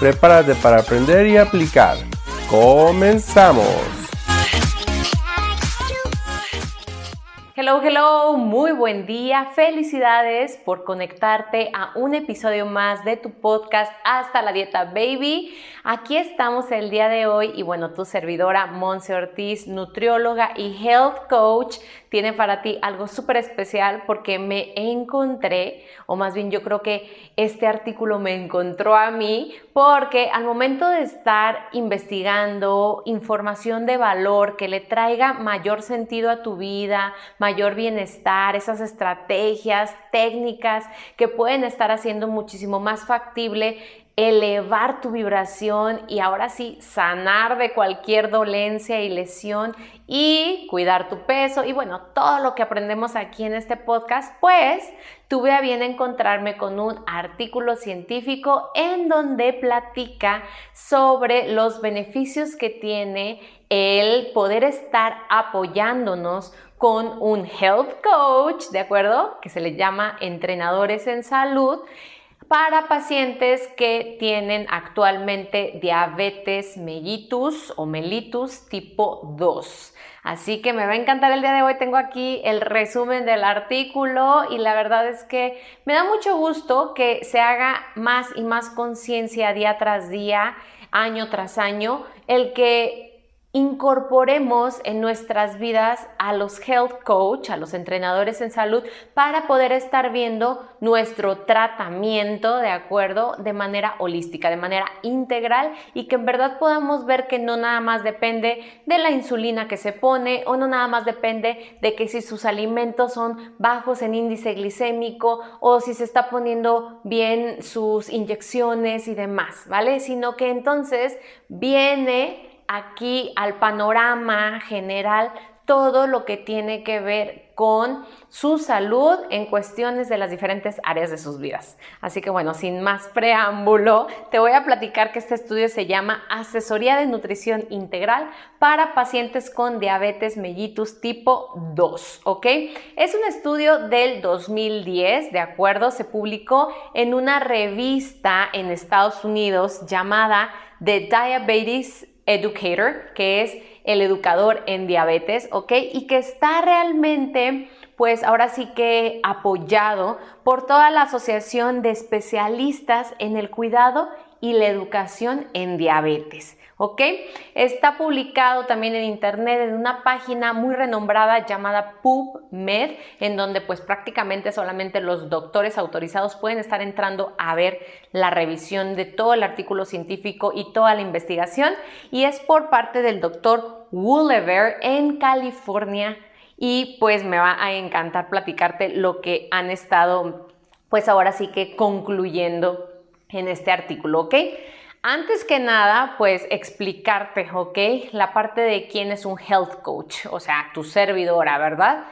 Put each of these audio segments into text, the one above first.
Prepárate para aprender y aplicar. ¡Comenzamos! Hello, hello, muy buen día. Felicidades por conectarte a un episodio más de tu podcast Hasta la Dieta Baby. Aquí estamos el día de hoy y bueno, tu servidora Monse Ortiz, nutrióloga y health coach, tiene para ti algo súper especial porque me encontré, o más bien yo creo que este artículo me encontró a mí porque al momento de estar investigando información de valor que le traiga mayor sentido a tu vida, mayor bienestar, esas estrategias, técnicas que pueden estar haciendo muchísimo más factible elevar tu vibración y ahora sí sanar de cualquier dolencia y lesión y cuidar tu peso. Y bueno, todo lo que aprendemos aquí en este podcast, pues tuve a bien encontrarme con un artículo científico en donde platica sobre los beneficios que tiene el poder estar apoyándonos con un health coach, ¿de acuerdo? Que se le llama entrenadores en salud para pacientes que tienen actualmente diabetes mellitus o mellitus tipo 2. Así que me va a encantar el día de hoy. Tengo aquí el resumen del artículo y la verdad es que me da mucho gusto que se haga más y más conciencia día tras día, año tras año, el que incorporemos en nuestras vidas a los health coach, a los entrenadores en salud, para poder estar viendo nuestro tratamiento, ¿de acuerdo? De manera holística, de manera integral y que en verdad podamos ver que no nada más depende de la insulina que se pone o no nada más depende de que si sus alimentos son bajos en índice glicémico o si se está poniendo bien sus inyecciones y demás, ¿vale? Sino que entonces viene aquí al panorama general todo lo que tiene que ver con su salud en cuestiones de las diferentes áreas de sus vidas. Así que bueno, sin más preámbulo, te voy a platicar que este estudio se llama Asesoría de Nutrición Integral para pacientes con diabetes mellitus tipo 2, ¿ok? Es un estudio del 2010, ¿de acuerdo? Se publicó en una revista en Estados Unidos llamada The Diabetes Educator, que es el educador en diabetes, ¿ok? Y que está realmente, pues ahora sí que apoyado por toda la Asociación de Especialistas en el Cuidado y la Educación en Diabetes. Está publicado también en internet en una página muy renombrada llamada PubMed, en donde pues prácticamente solamente los doctores autorizados pueden estar entrando a ver la revisión de todo el artículo científico y toda la investigación y es por parte del doctor Woolever en California y pues me va a encantar platicarte lo que han estado pues ahora sí que concluyendo en este artículo, ¿ok? Antes que nada, pues explicarte, ¿ok? La parte de quién es un health coach, o sea, tu servidora, ¿verdad?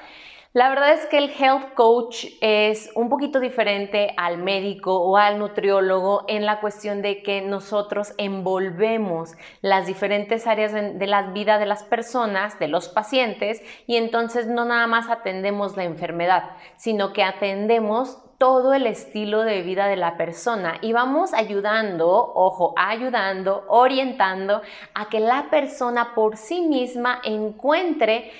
La verdad es que el health coach es un poquito diferente al médico o al nutriólogo en la cuestión de que nosotros envolvemos las diferentes áreas de la vida de las personas, de los pacientes, y entonces no nada más atendemos la enfermedad, sino que atendemos todo el estilo de vida de la persona. Y vamos ayudando, ojo, ayudando, orientando a que la persona por sí misma encuentre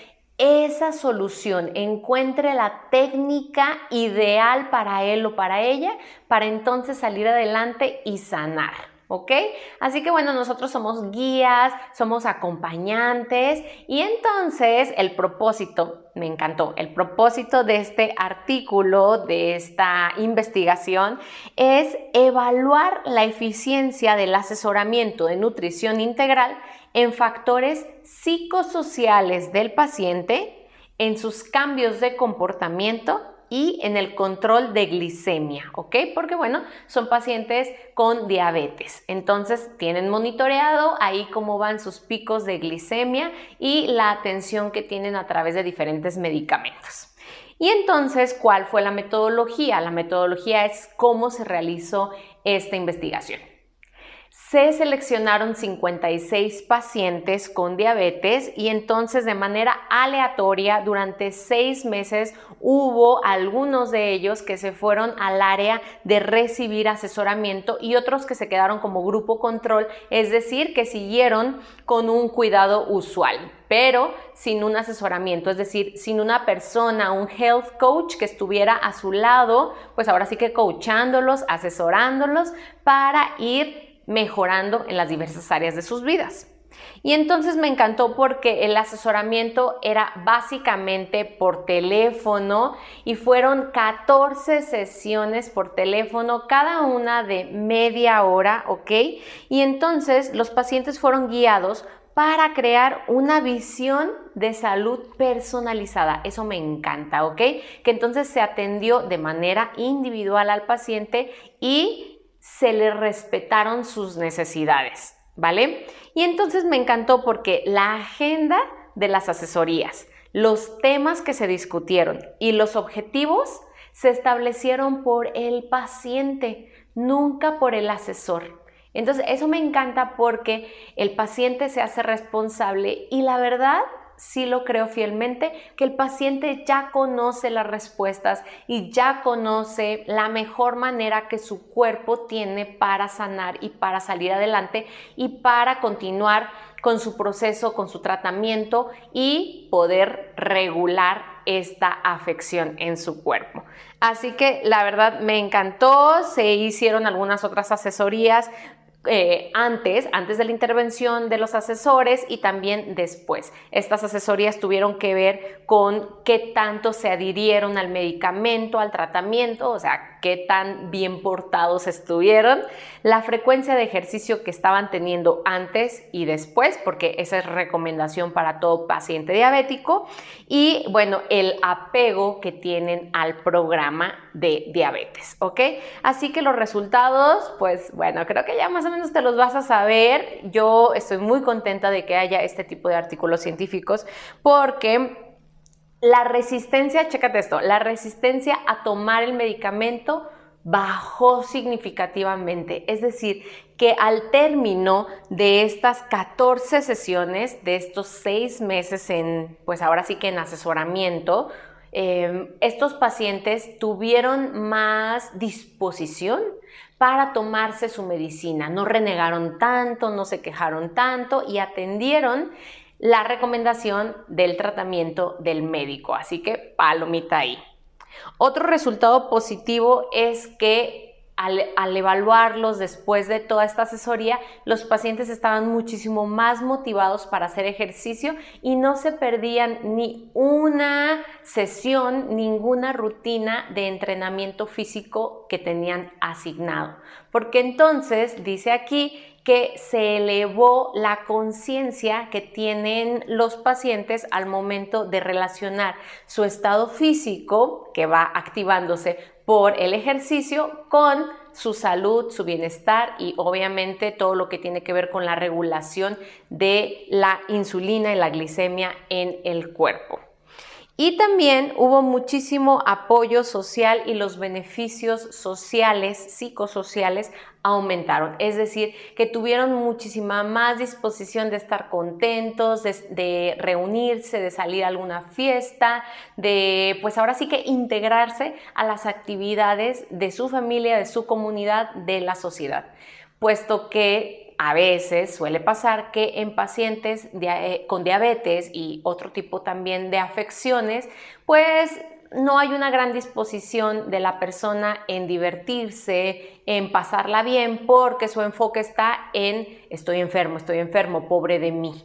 esa solución, encuentre la técnica ideal para él o para ella para entonces salir adelante y sanar. ¿ok? Así que bueno, nosotros somos guías, somos acompañantes y entonces el propósito, me encantó, el propósito de este artículo, de esta investigación, es evaluar la eficiencia del asesoramiento de nutrición integral en factores psicosociales del paciente, en sus cambios de comportamiento y en el control de glicemia, ¿ok? Porque bueno, son pacientes con diabetes. Entonces tienen monitoreado ahí cómo van sus picos de glicemia y la atención que tienen a través de diferentes medicamentos. Y entonces, ¿cuál fue la metodología? La metodología es cómo se realizó esta investigación se seleccionaron 56 pacientes con diabetes y entonces de manera aleatoria durante seis meses hubo algunos de ellos que se fueron al área de recibir asesoramiento y otros que se quedaron como grupo control, es decir, que siguieron con un cuidado usual pero sin un asesoramiento, es decir, sin una persona, un health coach que estuviera a su lado, pues ahora sí que coachándolos, asesorándolos para ir mejorando en las diversas áreas de sus vidas. Y entonces me encantó porque el asesoramiento era básicamente por teléfono y fueron 14 sesiones por teléfono, cada una de media hora, ¿ok? Y entonces los pacientes fueron guiados para crear una visión de salud personalizada. Eso me encanta, ¿ok? Que entonces se atendió de manera individual al paciente y se le respetaron sus necesidades, ¿vale? Y entonces me encantó porque la agenda de las asesorías, los temas que se discutieron y los objetivos se establecieron por el paciente, nunca por el asesor. Entonces, eso me encanta porque el paciente se hace responsable y la verdad sí lo creo fielmente, que el paciente ya conoce las respuestas y ya conoce la mejor manera que su cuerpo tiene para sanar y para salir adelante y para continuar con su proceso, con su tratamiento y poder regular esta afección en su cuerpo. Así que la verdad me encantó, se hicieron algunas otras asesorías eh, antes, antes de la intervención de los asesores y también después. Estas asesorías tuvieron que ver con qué tanto se adhirieron al medicamento, al tratamiento, o sea, qué tan bien portados estuvieron, la frecuencia de ejercicio que estaban teniendo antes y después, porque esa es recomendación para todo paciente diabético, y bueno, el apego que tienen al programa de diabetes, ¿ok? Así que los resultados, pues bueno, creo que ya más o menos te los vas a saber. Yo estoy muy contenta de que haya este tipo de artículos científicos porque la resistencia, chécate esto, la resistencia a tomar el medicamento bajó significativamente. Es decir, que al término de estas 14 sesiones, de estos seis meses en, pues ahora sí que en asesoramiento, em, estos pacientes tuvieron más disposición para tomarse su medicina. No renegaron tanto, no se quejaron tanto y atendieron la recomendación del tratamiento del médico. Así que palomita ahí. Otro resultado positivo es que al, evaluarlos después de toda esta asesoría, los pacientes estaban muchísimo más motivados para hacer ejercicio y no se perdían ni una sesión, ninguna rutina de entrenamiento físico que tenían asignado. Porque entonces, dice aquí, que se elevó la conciencia que tienen los pacientes al momento de relacionar su estado físico, que va activándose por el ejercicio, con su salud, su bienestar y obviamente todo lo que tiene que ver con la regulación de la insulina y la glicemia en el cuerpo. Y también hubo muchísimo apoyo social y los beneficios sociales, psicosociales, aumentaron. Es decir, que tuvieron muchísima más disposición de estar contentos, de, reunirse, de salir a alguna fiesta, de pues ahora sí que integrarse a las actividades de su familia, de su comunidad, de la sociedad. Puesto que a veces suele pasar que en pacientes eh, con diabetes y otro tipo también de afecciones, pues no hay una gran disposición de la persona en divertirse, en pasarla bien, porque su enfoque está en estoy enfermo, estoy enfermo, pobre de mí.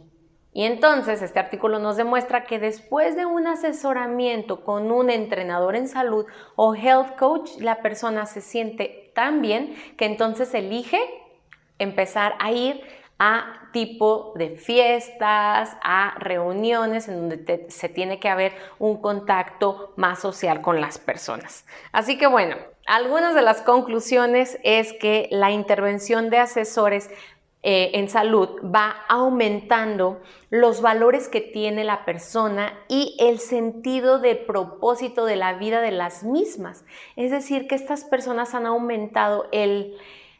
Y entonces este artículo nos demuestra que después de un asesoramiento con un entrenador en salud o health coach, la persona se siente tan bien que entonces elige empezar a ir a tipo de fiestas, a reuniones en donde se tiene que haber un contacto más social con las personas. Así que bueno, algunas de las conclusiones es que la intervención de asesores eh, en salud va aumentando los valores que tiene la persona y el sentido de propósito de la vida de las mismas. Es decir, que estas personas han aumentado el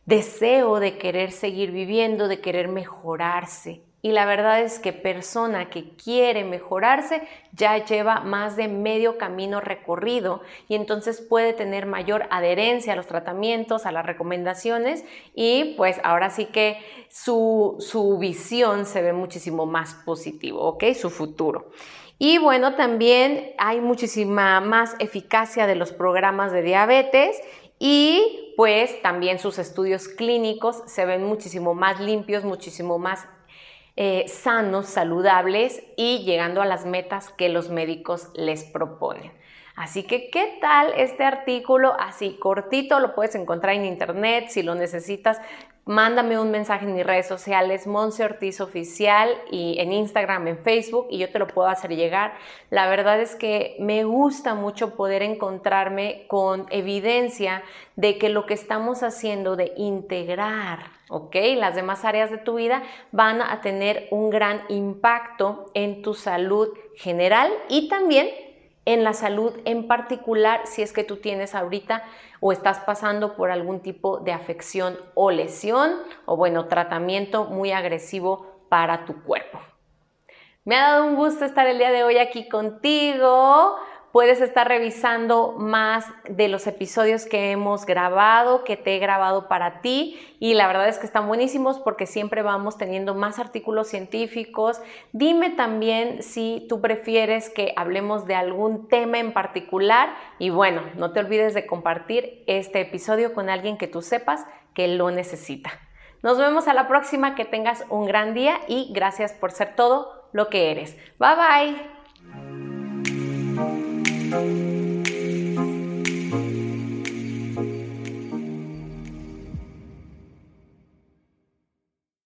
deseo de querer seguir viviendo, de querer mejorarse. Y la verdad es que persona que quiere mejorarse ya lleva más de medio camino recorrido y entonces puede tener mayor adherencia a los tratamientos, a las recomendaciones y pues ahora sí que su, su visión se ve muchísimo más positivo, ¿ok? Su futuro. Y bueno, también hay muchísima más eficacia de los programas de diabetes y pues también sus estudios clínicos se ven muchísimo más limpios, muchísimo más eh, sanos, saludables y llegando a las metas que los médicos les proponen. Así que, ¿qué tal este artículo? Así cortito, lo puedes encontrar en internet. Si lo necesitas, mándame un mensaje en mis redes sociales, Monse Ortiz Oficial, y en Instagram, en Facebook, y yo te lo puedo hacer llegar. La verdad es que me gusta mucho poder encontrarme con evidencia de que lo que estamos haciendo de integrar, ¿ok? Las demás áreas de tu vida van a tener un gran impacto en tu salud general y también en la salud en particular si es que tú tienes ahorita o estás pasando por algún tipo de afección o lesión o bueno, tratamiento muy agresivo para tu cuerpo. Me ha dado un gusto estar el día de hoy aquí contigo puedes estar revisando más de los episodios que hemos grabado, que te he grabado para ti y la verdad es que están buenísimos porque siempre vamos teniendo más artículos científicos. Dime también si tú prefieres que hablemos de algún tema en particular y bueno, no te olvides de compartir este episodio con alguien que tú sepas que lo necesita. Nos vemos a la próxima, que tengas un gran día y gracias por ser todo lo que eres. Bye bye. Thank you.